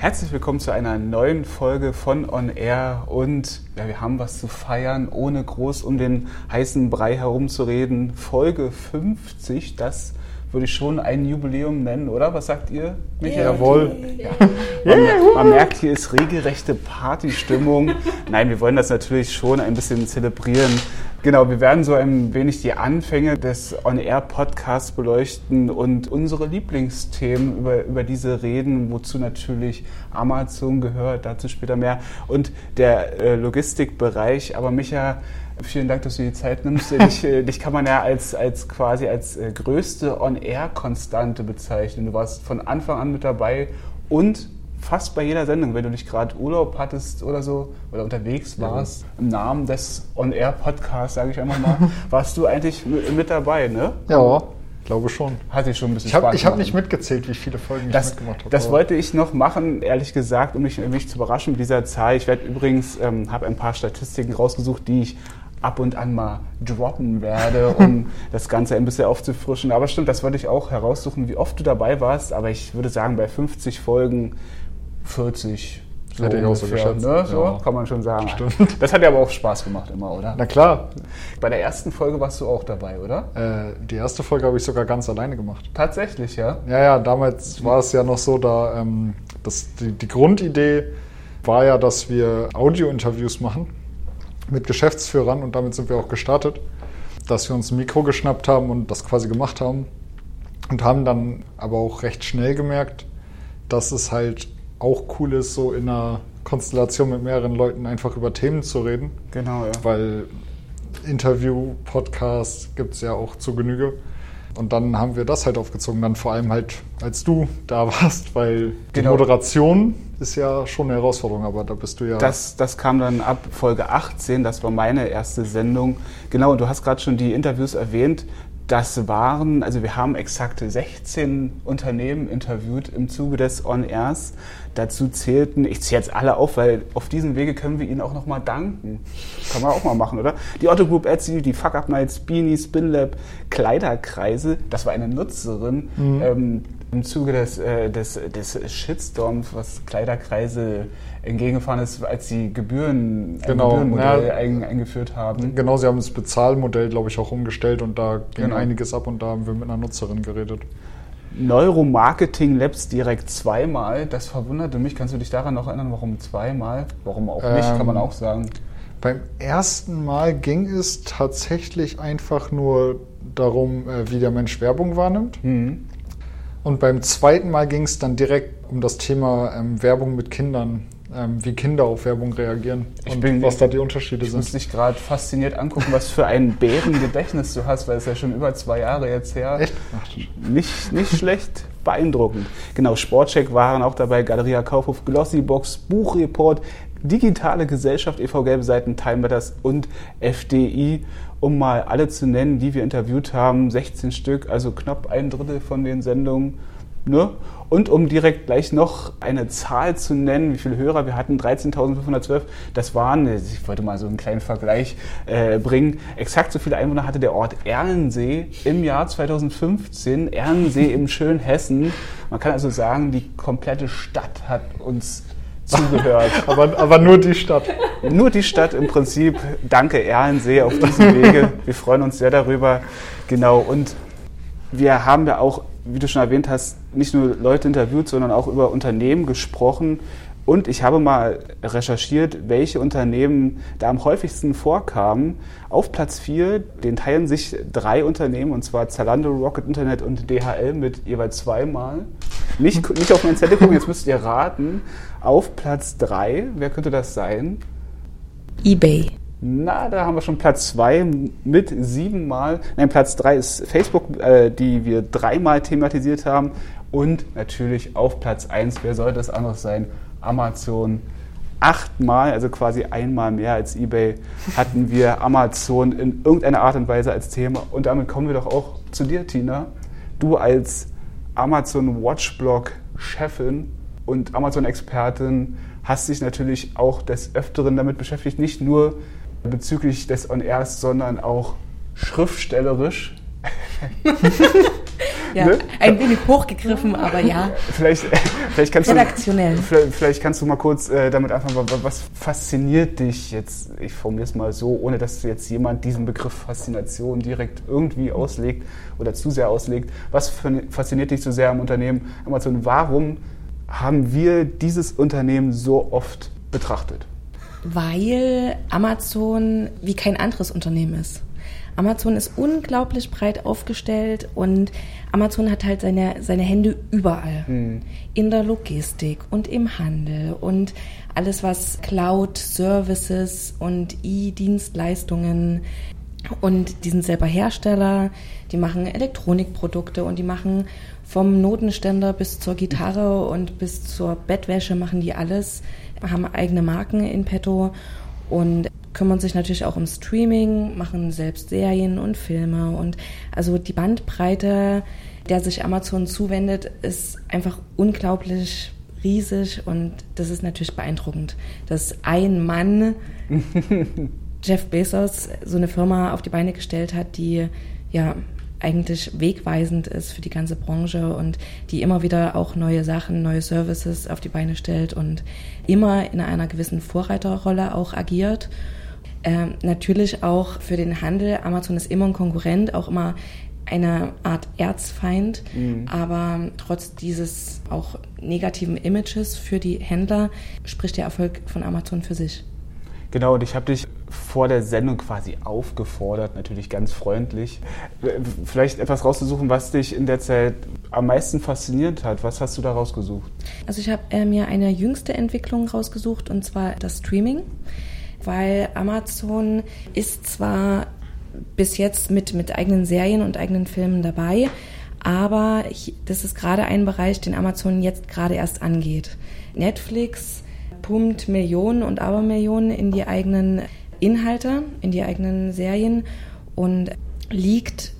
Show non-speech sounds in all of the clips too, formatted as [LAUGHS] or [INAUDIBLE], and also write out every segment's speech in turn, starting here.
Herzlich willkommen zu einer neuen Folge von On Air und ja, wir haben was zu feiern, ohne groß um den heißen Brei herumzureden. Folge 50, das würde ich schon ein Jubiläum nennen, oder? Was sagt ihr? Michael? Jawohl. Ja. Man, man, merkt, hier ist regelrechte Partystimmung. Nein, wir wollen das natürlich schon ein bisschen zelebrieren. Genau, wir werden so ein wenig die Anfänge des On-Air-Podcasts beleuchten und unsere Lieblingsthemen über, über diese reden, wozu natürlich Amazon gehört, dazu später mehr, und der äh, Logistikbereich. Aber Micha, vielen Dank, dass du die Zeit nimmst. [LAUGHS] dich, äh, dich kann man ja als, als quasi als äh, größte On-Air-Konstante bezeichnen. Du warst von Anfang an mit dabei und fast bei jeder Sendung, wenn du nicht gerade Urlaub hattest oder so oder unterwegs warst, ja. im Namen des On-Air-Podcasts, sage ich einfach mal, [LAUGHS] warst du eigentlich mit dabei, ne? Ja, glaube schon. Hatte ich schon ein bisschen ich hab, Spaß. Ich habe nicht mitgezählt, wie viele Folgen ich das, mitgemacht habe. Das wollte ich noch machen, ehrlich gesagt, um mich, mich zu überraschen mit dieser Zahl. Ich werde übrigens, ähm, habe ein paar Statistiken rausgesucht, die ich ab und an mal droppen werde, [LAUGHS] um das Ganze ein bisschen aufzufrischen. Aber stimmt, das wollte ich auch heraussuchen, wie oft du dabei warst. Aber ich würde sagen, bei 50 Folgen 40. So Hätte ich auch so geschätzt. Ne? So ja. kann man schon sagen. Stimmt. Das hat ja aber auch Spaß gemacht immer, oder? Na klar. Bei der ersten Folge warst du auch dabei, oder? Äh, die erste Folge habe ich sogar ganz alleine gemacht. Tatsächlich, ja? Ja, ja, damals war es ja noch so, da ähm, das, die, die Grundidee war ja, dass wir Audio-Interviews machen mit Geschäftsführern und damit sind wir auch gestartet, dass wir uns ein Mikro geschnappt haben und das quasi gemacht haben und haben dann aber auch recht schnell gemerkt, dass es halt auch cool ist, so in einer Konstellation mit mehreren Leuten einfach über Themen zu reden. Genau, ja. Weil Interview, Podcast gibt es ja auch zu Genüge. Und dann haben wir das halt aufgezogen, dann vor allem halt, als du da [LAUGHS] warst, weil die genau. Moderation ist ja schon eine Herausforderung, aber da bist du ja. Das, das kam dann ab Folge 18, das war meine erste Sendung. Genau, und du hast gerade schon die Interviews erwähnt. Das waren, also wir haben exakt 16 Unternehmen interviewt im Zuge des On-Airs. Dazu zählten, ich zähle jetzt alle auf, weil auf diesem Wege können wir ihnen auch nochmal danken. Kann man auch mal machen, oder? Die Otto Group Etsy, die Fuck Up Nights, Beanie, Spinlab, Kleiderkreise, das war eine Nutzerin. Mhm. Ähm, im Zuge des, äh, des, des Shitstorms, was Kleiderkreise entgegengefahren ist, als sie Gebühren, ein genau, Gebührenmodell ja, ein, eingeführt haben. Genau, sie haben das Bezahlmodell, glaube ich, auch umgestellt und da ging genau. einiges ab und da haben wir mit einer Nutzerin geredet. Neuromarketing Labs direkt zweimal. Das verwunderte mich. Kannst du dich daran noch erinnern, warum zweimal? Warum auch nicht, ähm, kann man ähm, auch sagen. Beim ersten Mal ging es tatsächlich einfach nur darum, äh, wie der Mensch Werbung wahrnimmt. Mhm. Und beim zweiten Mal ging es dann direkt um das Thema ähm, Werbung mit Kindern, ähm, wie Kinder auf Werbung reagieren ich und bin, was da die Unterschiede ich sind. Ich muss dich gerade fasziniert angucken, was für ein Bärengedächtnis du hast, weil es ja schon über zwei Jahre jetzt her. Echt? Ach, nicht, nicht schlecht, beeindruckend. Genau, Sportcheck waren auch dabei, Galeria Kaufhof, Glossybox, Buchreport, Digitale Gesellschaft, e.V. Gelbe Seiten, Time Matters und FDI um mal alle zu nennen, die wir interviewt haben, 16 Stück, also knapp ein Drittel von den Sendungen. Ne? Und um direkt gleich noch eine Zahl zu nennen, wie viele Hörer wir hatten, 13.512, das waren, ich wollte mal so einen kleinen Vergleich äh, bringen, exakt so viele Einwohner hatte der Ort Erlensee im Jahr 2015, Erlensee im schönen Hessen. Man kann also sagen, die komplette Stadt hat uns zugehört. aber, aber nur die Stadt. Nur die Stadt im Prinzip. Danke Erlensee auf diesem Wege. Wir freuen uns sehr darüber. Genau. Und wir haben ja auch, wie du schon erwähnt hast, nicht nur Leute interviewt, sondern auch über Unternehmen gesprochen. Und ich habe mal recherchiert, welche Unternehmen da am häufigsten vorkamen. Auf Platz 4, den teilen sich drei Unternehmen, und zwar Zalando, Rocket Internet und DHL mit jeweils zweimal. Nicht, nicht auf mein Zettel gucken, jetzt müsst ihr raten. Auf Platz 3, wer könnte das sein? eBay. Na, da haben wir schon Platz 2 mit siebenmal. Nein, Platz 3 ist Facebook, äh, die wir dreimal thematisiert haben. Und natürlich auf Platz 1, wer sollte das anderes sein? Amazon. Achtmal, also quasi einmal mehr als eBay, hatten wir Amazon in irgendeiner Art und Weise als Thema. Und damit kommen wir doch auch zu dir, Tina. Du als Amazon Watchblog Chefin und Amazon-Expertin hast dich natürlich auch des Öfteren damit beschäftigt, nicht nur bezüglich des On-Airs, sondern auch schriftstellerisch. [LAUGHS] ja, Ne? ein wenig hochgegriffen, aber ja, Vielleicht, [LAUGHS] vielleicht, kannst du, redaktionell. vielleicht, vielleicht kannst du mal kurz äh, damit anfangen, wa- wa- was fasziniert dich jetzt, ich formuliere es mal so, ohne dass jetzt jemand diesen Begriff Faszination direkt irgendwie auslegt oder zu sehr auslegt. Was fa- fasziniert dich so sehr am Unternehmen Amazon? Warum haben wir dieses Unternehmen so oft betrachtet? Weil Amazon wie kein anderes Unternehmen ist. Amazon ist unglaublich breit aufgestellt und Amazon hat halt seine, seine Hände überall. In der Logistik und im Handel und alles, was Cloud, Services und E-Dienstleistungen und die sind selber Hersteller, die machen Elektronikprodukte und die machen vom Notenständer bis zur Gitarre und bis zur Bettwäsche machen die alles, haben eigene Marken in petto und kümmern sich natürlich auch um Streaming, machen selbst Serien und Filme. Und also die Bandbreite, der sich Amazon zuwendet, ist einfach unglaublich riesig. Und das ist natürlich beeindruckend, dass ein Mann [LAUGHS] Jeff Bezos so eine Firma auf die Beine gestellt hat, die ja eigentlich wegweisend ist für die ganze Branche und die immer wieder auch neue Sachen, neue Services auf die Beine stellt und immer in einer gewissen Vorreiterrolle auch agiert. Ähm, natürlich auch für den Handel. Amazon ist immer ein Konkurrent, auch immer eine Art Erzfeind, aber trotz dieses auch negativen Images für die Händler spricht der Erfolg von Amazon für sich. Genau, und ich habe dich vor der Sendung quasi aufgefordert, natürlich ganz freundlich, äh, vielleicht etwas rauszusuchen, was dich in der Zeit am meisten fasziniert hat. Was hast du da rausgesucht? Also ich habe äh, mir eine jüngste Entwicklung rausgesucht und zwar das Streaming, weil Amazon ist zwar bis jetzt mit, mit eigenen Serien und eigenen Filmen dabei, aber ich, das ist gerade ein Bereich, den Amazon jetzt gerade erst angeht. Netflix pumpt Millionen und Abermillionen in die eigenen Inhalte, in die eigenen Serien und liegt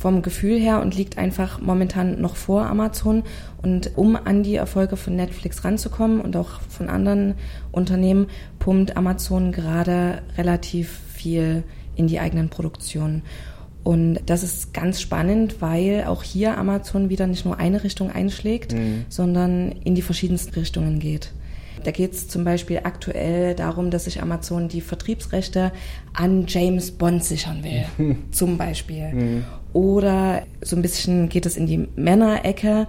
vom Gefühl her und liegt einfach momentan noch vor Amazon. Und um an die Erfolge von Netflix ranzukommen und auch von anderen Unternehmen, pumpt Amazon gerade relativ viel in die eigenen Produktionen. Und das ist ganz spannend, weil auch hier Amazon wieder nicht nur eine Richtung einschlägt, sondern in die verschiedensten Richtungen geht. Da geht es zum Beispiel aktuell darum, dass sich Amazon die Vertriebsrechte an James Bond sichern will, [LAUGHS] zum Beispiel. Oder so ein bisschen geht es in die Männerecke.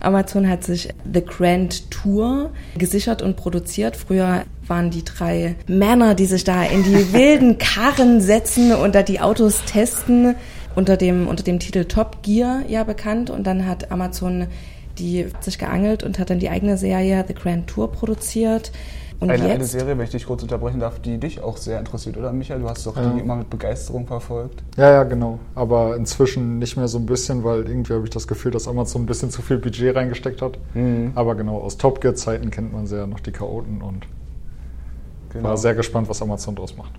Amazon hat sich The Grand Tour gesichert und produziert. Früher waren die drei Männer, die sich da in die [LAUGHS] wilden Karren setzen und da die Autos testen, unter dem, unter dem Titel Top Gear ja bekannt. Und dann hat Amazon die sich geangelt und hat dann die eigene Serie The Grand Tour produziert. Und Eine, eine jetzt, Serie, wenn ich dich kurz unterbrechen darf, die dich auch sehr interessiert, oder Michael? Du hast doch Ja. die immer mit Begeisterung verfolgt. Ja, ja, genau. Aber inzwischen nicht mehr so ein bisschen, weil irgendwie habe ich das Gefühl, dass Amazon ein bisschen zu viel Budget reingesteckt hat. Aber genau, aus Top Gear Zeiten kennt man sehr noch die Chaoten und Genau. war sehr gespannt, was Amazon draus macht.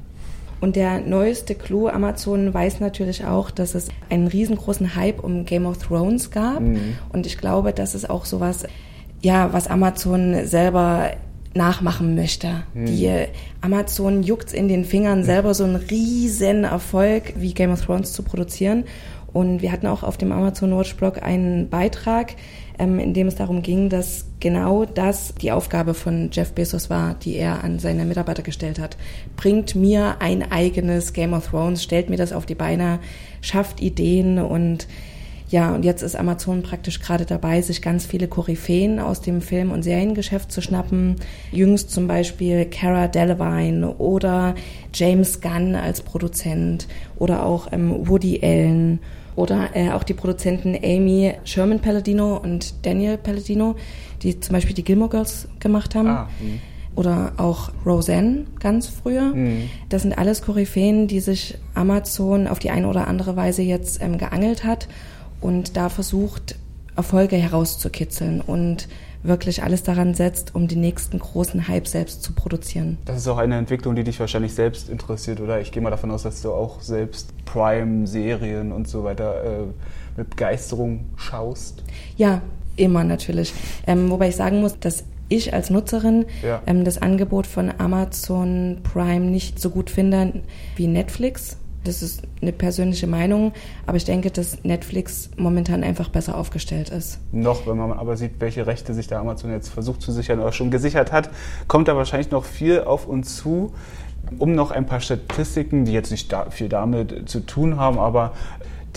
Und der neueste Clou, Amazon weiß natürlich auch, dass es einen riesengroßen Hype um Game of Thrones gab. Und ich glaube, das ist auch sowas, ja, was Amazon selber nachmachen möchte. Die Amazon juckt in den Fingern, selber so einen riesen Erfolg wie Game of Thrones zu produzieren. Und wir hatten auch auf dem Amazon Watch Blog einen Beitrag, in dem es darum ging, dass genau das die Aufgabe von Jeff Bezos war, die er an seine Mitarbeiter gestellt hat. Bringt mir ein eigenes Game of Thrones, stellt mir das auf die Beine, schafft Ideen und ja, und jetzt ist Amazon praktisch gerade dabei, sich ganz viele Koryphäen aus dem Film- und Seriengeschäft zu schnappen. Jüngst zum Beispiel Cara Delevingne oder James Gunn als Produzent oder auch ähm, Woody Allen oder äh, auch die Produzenten Amy Sherman Palladino und Daniel Palladino, die zum Beispiel die Gilmore Girls gemacht haben. Ah, hm. Oder auch Roseanne ganz früher. Das sind alles Koryphäen, die sich Amazon auf die eine oder andere Weise jetzt ähm, geangelt hat und da versucht, Erfolge herauszukitzeln und wirklich alles daran setzt, um den nächsten großen Hype selbst zu produzieren. Das ist auch eine Entwicklung, die dich wahrscheinlich selbst interessiert, oder? Ich gehe mal davon aus, dass du auch selbst Prime-Serien und so weiter äh, mit Begeisterung schaust. Ja, immer natürlich. Ähm, wobei ich sagen muss, dass ich als Nutzerin Ja. ähm, das Angebot von Amazon Prime nicht so gut finde wie Netflix. Das ist eine persönliche Meinung, aber ich denke, dass Netflix momentan einfach besser aufgestellt ist. Noch, wenn man aber sieht, welche Rechte sich da Amazon jetzt versucht zu sichern oder schon gesichert hat, kommt da wahrscheinlich noch viel auf uns zu. Um noch ein paar Statistiken, die jetzt nicht da, viel damit zu tun haben, aber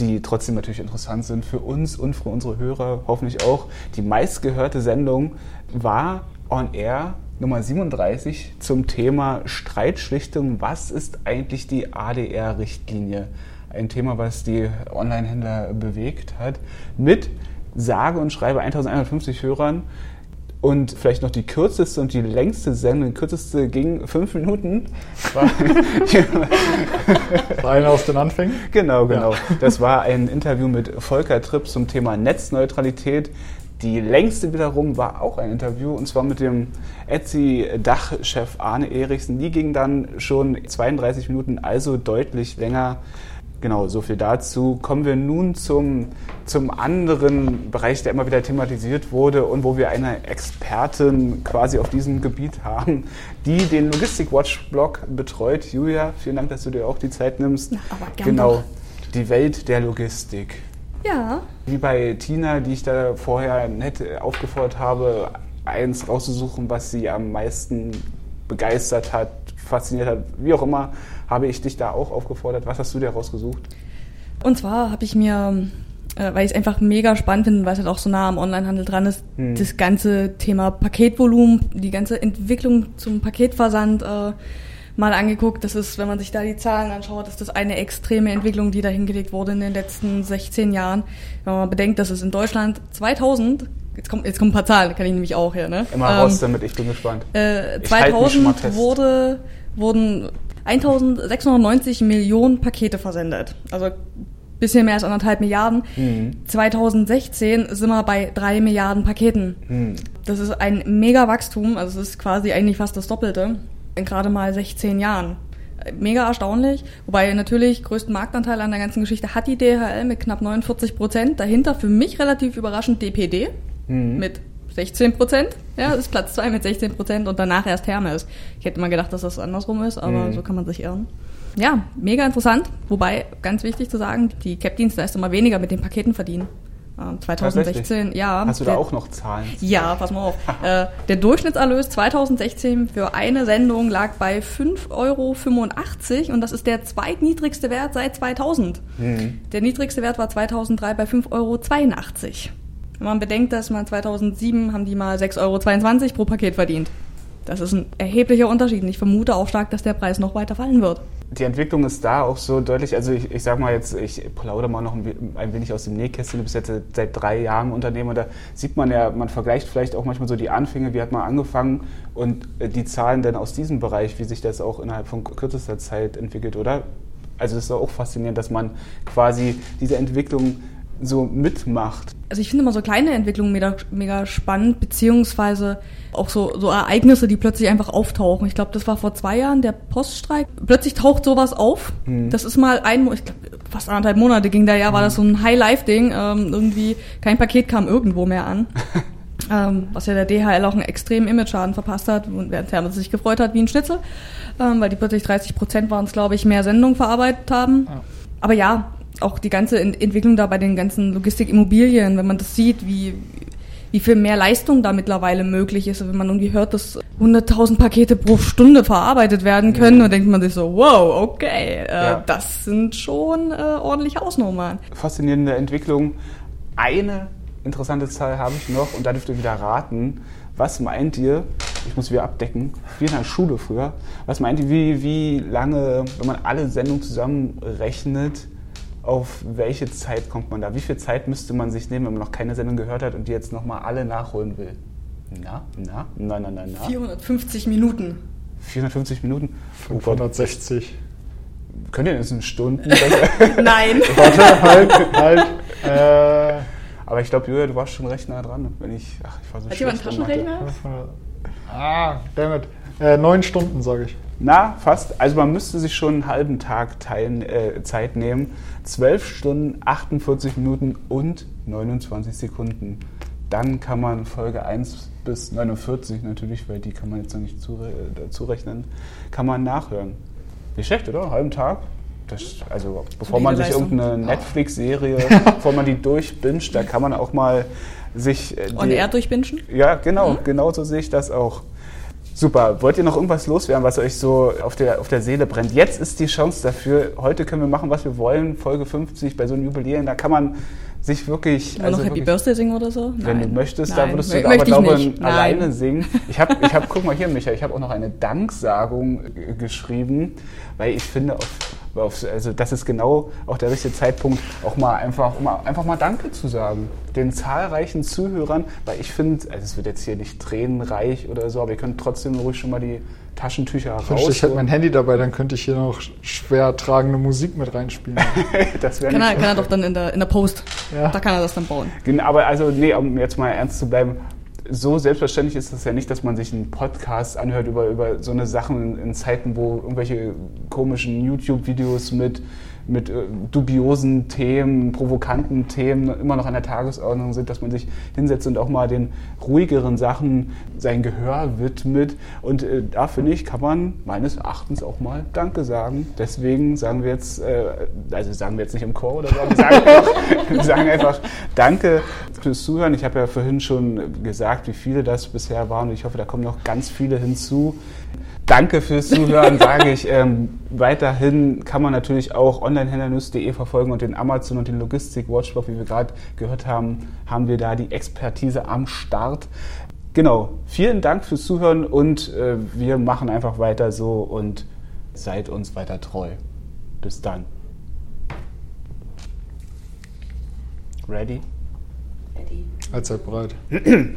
die trotzdem natürlich interessant sind für uns und für unsere Hörer, hoffentlich auch. Die meistgehörte Sendung war On Air Nummer 37 zum Thema Streitschlichtung. Was ist eigentlich die ADR-Richtlinie? Ein Thema, was die Online-Händler bewegt hat. Mit sage und schreibe 1150 Hörern. Und vielleicht noch die kürzeste und die längste Sendung, die kürzeste ging fünf Minuten. War [LAUGHS] Eine aus den Anfängen? Genau, genau. Ja. Das war ein Interview mit Volker Tripp zum Thema Netzneutralität. Die längste wiederum war auch ein Interview und zwar mit dem Etsy-Dachchef Arne Erichsen. Die ging dann schon 32 Minuten, also deutlich länger. Genau, so viel dazu. Kommen wir nun zum, zum anderen Bereich, der immer wieder thematisiert wurde und wo wir eine Expertin quasi auf diesem Gebiet haben, die den Logistik Watch Blog betreut. Julia, vielen Dank, dass du dir auch die Zeit nimmst. Ja, aber gerne. Genau, die Welt der Logistik. Ja. Wie bei Tina, die ich da vorher nett aufgefordert habe, eins rauszusuchen, was sie am meisten begeistert hat, fasziniert hat, wie auch immer, habe ich dich da auch aufgefordert. Was hast du dir rausgesucht? Und zwar habe ich mir, äh, weil ich es einfach mega spannend finde, weil es halt auch so nah am Onlinehandel dran ist, hm. das ganze Thema Paketvolumen, die ganze Entwicklung zum Paketversand äh, mal angeguckt. Das ist, wenn man sich da die Zahlen anschaut, ist das eine extreme Entwicklung, die da hingelegt wurde in den letzten 16 Jahren. Wenn man bedenkt, dass es in Deutschland 2000 Jetzt kommen, jetzt kommen ein paar Zahlen, kann ich nämlich auch her. Ne? Immer raus ähm, damit, ich bin gespannt. Äh, 2000 wurde, wurden 1690 Millionen Pakete versendet. Also bisschen mehr als anderthalb Milliarden. Mhm. 2016 sind wir bei drei Milliarden Paketen. Mhm. Das ist ein mega Wachstum, also es ist quasi eigentlich fast das Doppelte in gerade mal 16 Jahren. Mega erstaunlich, wobei natürlich größten Marktanteil an der ganzen Geschichte hat die DHL mit knapp 49 Prozent. Dahinter für mich relativ überraschend DPD mhm. mit 16 Prozent. Ja, das ist Platz 2 mit 16 Prozent und danach erst Hermes. Ich hätte mal gedacht, dass das andersrum ist, aber mhm. so kann man sich irren. Ja, mega interessant. Wobei, ganz wichtig zu sagen, die Cap-Dienstleister mal weniger mit den Paketen verdienen. 2016, ja. Hast du da auch noch Zahlen? Ja, pass mal auf. [LAUGHS] äh, der Durchschnittserlös 2016 für eine Sendung lag bei 5,85 Euro und das ist der zweitniedrigste Wert seit 2000. Mhm. Der niedrigste Wert war 2003 bei 5,82 Euro. Wenn man bedenkt, dass man 2007 haben die mal 6,22 Euro pro Paket verdient. Das ist ein erheblicher Unterschied und ich vermute auch stark, dass der Preis noch weiter fallen wird die Entwicklung ist da auch so deutlich. Also ich, ich sage mal jetzt, ich plaudere mal noch ein, ein, wenig aus dem Nähkästchen. Du bist jetzt seit drei Jahren und da sieht man ja, man vergleicht vielleicht auch manchmal so die Anfänge, wie hat man angefangen und äh, die Zahlen dann aus diesem Bereich, wie sich das auch innerhalb von kürzester Zeit entwickelt, oder? Also es ist auch faszinierend, dass man quasi diese Entwicklung so mitmacht. Also ich finde immer so kleine Entwicklungen mega, mega spannend, beziehungsweise auch so, so Ereignisse, die plötzlich einfach auftauchen. Ich glaube, das war vor zwei Jahren der Poststreik. Plötzlich taucht sowas auf. Mhm. Das ist mal ein, ich glaube, fast anderthalb Monate ging da ja, war das so ein High-Life-Ding. Ähm, irgendwie kein Paket kam irgendwo mehr an. [LAUGHS] ähm, was ja der DHL auch einen extremen Image-Schaden verpasst hat, während Hermes sich gefreut hat wie ein Schnitzel, ähm, weil die plötzlich 30 Prozent waren es, glaube ich, mehr Sendungen verarbeitet haben. Ja. Aber ja, auch die ganze Entwicklung da bei den ganzen Logistikimmobilien, wenn man das sieht, wie, wie viel mehr Leistung da mittlerweile möglich ist. Wenn man irgendwie hört, dass 100.000 Pakete pro Stunde verarbeitet werden können, mhm. dann denkt man sich so, wow, okay, äh, ja. das sind schon äh, ordentliche Ausnummern. Faszinierende Entwicklung. Eine interessante Zahl habe ich noch und da dürft ihr wieder raten. Was meint ihr, ich muss wieder abdecken, wie in der Schule früher, was meint ihr, wie, wie lange, wenn man alle Sendungen zusammenrechnet, auf welche Zeit kommt man da? Wie viel Zeit müsste man sich nehmen, wenn man noch keine Sendung gehört hat und die jetzt nochmal alle nachholen will? Na, na, na, na, na, na. 450 Minuten. 450 Minuten? 560. Oh Könnt ihr das in Stunden? [LAUGHS] Nein. [LAUGHS] Warte, halt, halt. Äh. Aber ich glaube, Julia, du warst schon recht nah dran. Wenn ich, ach, ich war so Hat jemand einen Taschenrechner? Ah, damit. Äh, neun Stunden, sage ich. Na, fast. Also man müsste sich schon einen halben Tag teilen, äh, Zeit nehmen. 12 Stunden, 48 Minuten und 29 Sekunden. Dann kann man Folge 1 bis 49 natürlich, weil die kann man jetzt noch nicht dazu rechnen, kann man nachhören. Nicht schlecht, oder? Einen halben Tag. das, also bevor man sich irgendeine Netflix-Serie, [LAUGHS] bevor man die durchbinscht, da kann man auch mal sich. äh, On die- Air durchbingen? Ja, genau, genau so sehe ich das auch. Super. Wollt ihr noch irgendwas loswerden, was euch so auf der, auf der Seele brennt? Jetzt ist die Chance dafür. Heute können wir machen, was wir wollen. Folge 50 bei so einem Jubiläum. Da kann man sich wirklich. Wollen wir noch Happy wirklich, Birthday singen oder so? wenn du Nein. möchtest, da Nein, würdest mö- du aber, möchte ich glaube ich, Nein. alleine singen. Ich habe, ich hab, guck mal hier, Micha, ich habe auch noch eine Danksagung äh, geschrieben, weil ich finde, auf, also das ist genau auch der richtige Zeitpunkt, auch mal einfach, um mal einfach mal Danke zu sagen. Den zahlreichen Zuhörern, weil ich finde, also es wird jetzt hier nicht tränenreich oder so, aber ihr könnt trotzdem ruhig schon mal die Taschentücher Ich wünschte, ich hätte mein raus. Handy dabei, dann könnte ich hier noch schwer tragende Musik mit reinspielen. [LAUGHS] das wäre Kann er, kann er doch dann in der, in der Post. Ja. Da kann er das dann bauen. Genau, aber also, nee, um jetzt mal ernst zu bleiben, so selbstverständlich ist es ja nicht, dass man sich einen Podcast anhört über, über so eine Sachen in Zeiten, wo irgendwelche komischen YouTube-Videos mit, mit äh, dubiosen Themen, provokanten Themen immer noch an der Tagesordnung sind, dass man sich hinsetzt und auch mal den ruhigeren Sachen sein Gehör widmet. Und äh, da finde ich, kann man meines Erachtens auch mal Danke sagen. Deswegen sagen wir jetzt, äh, also sagen wir jetzt nicht im Chor oder so, wir sagen, einfach, [LAUGHS] sagen einfach Danke fürs Zuhören. Ich habe ja vorhin schon gesagt, wie viele das bisher waren und ich hoffe, da kommen noch ganz viele hinzu. Danke fürs Zuhören, sage ich. Ähm, weiterhin kann man natürlich auch onlinehändlernews.de verfolgen und den Amazon und den Logistik-Watchdog, wie wir gerade gehört haben, haben wir da die Expertise am Start. Genau, vielen Dank fürs Zuhören und äh, wir machen einfach weiter so und seid uns weiter treu. Bis dann. Ready? Allzeit bereit. [CLEARS THROAT]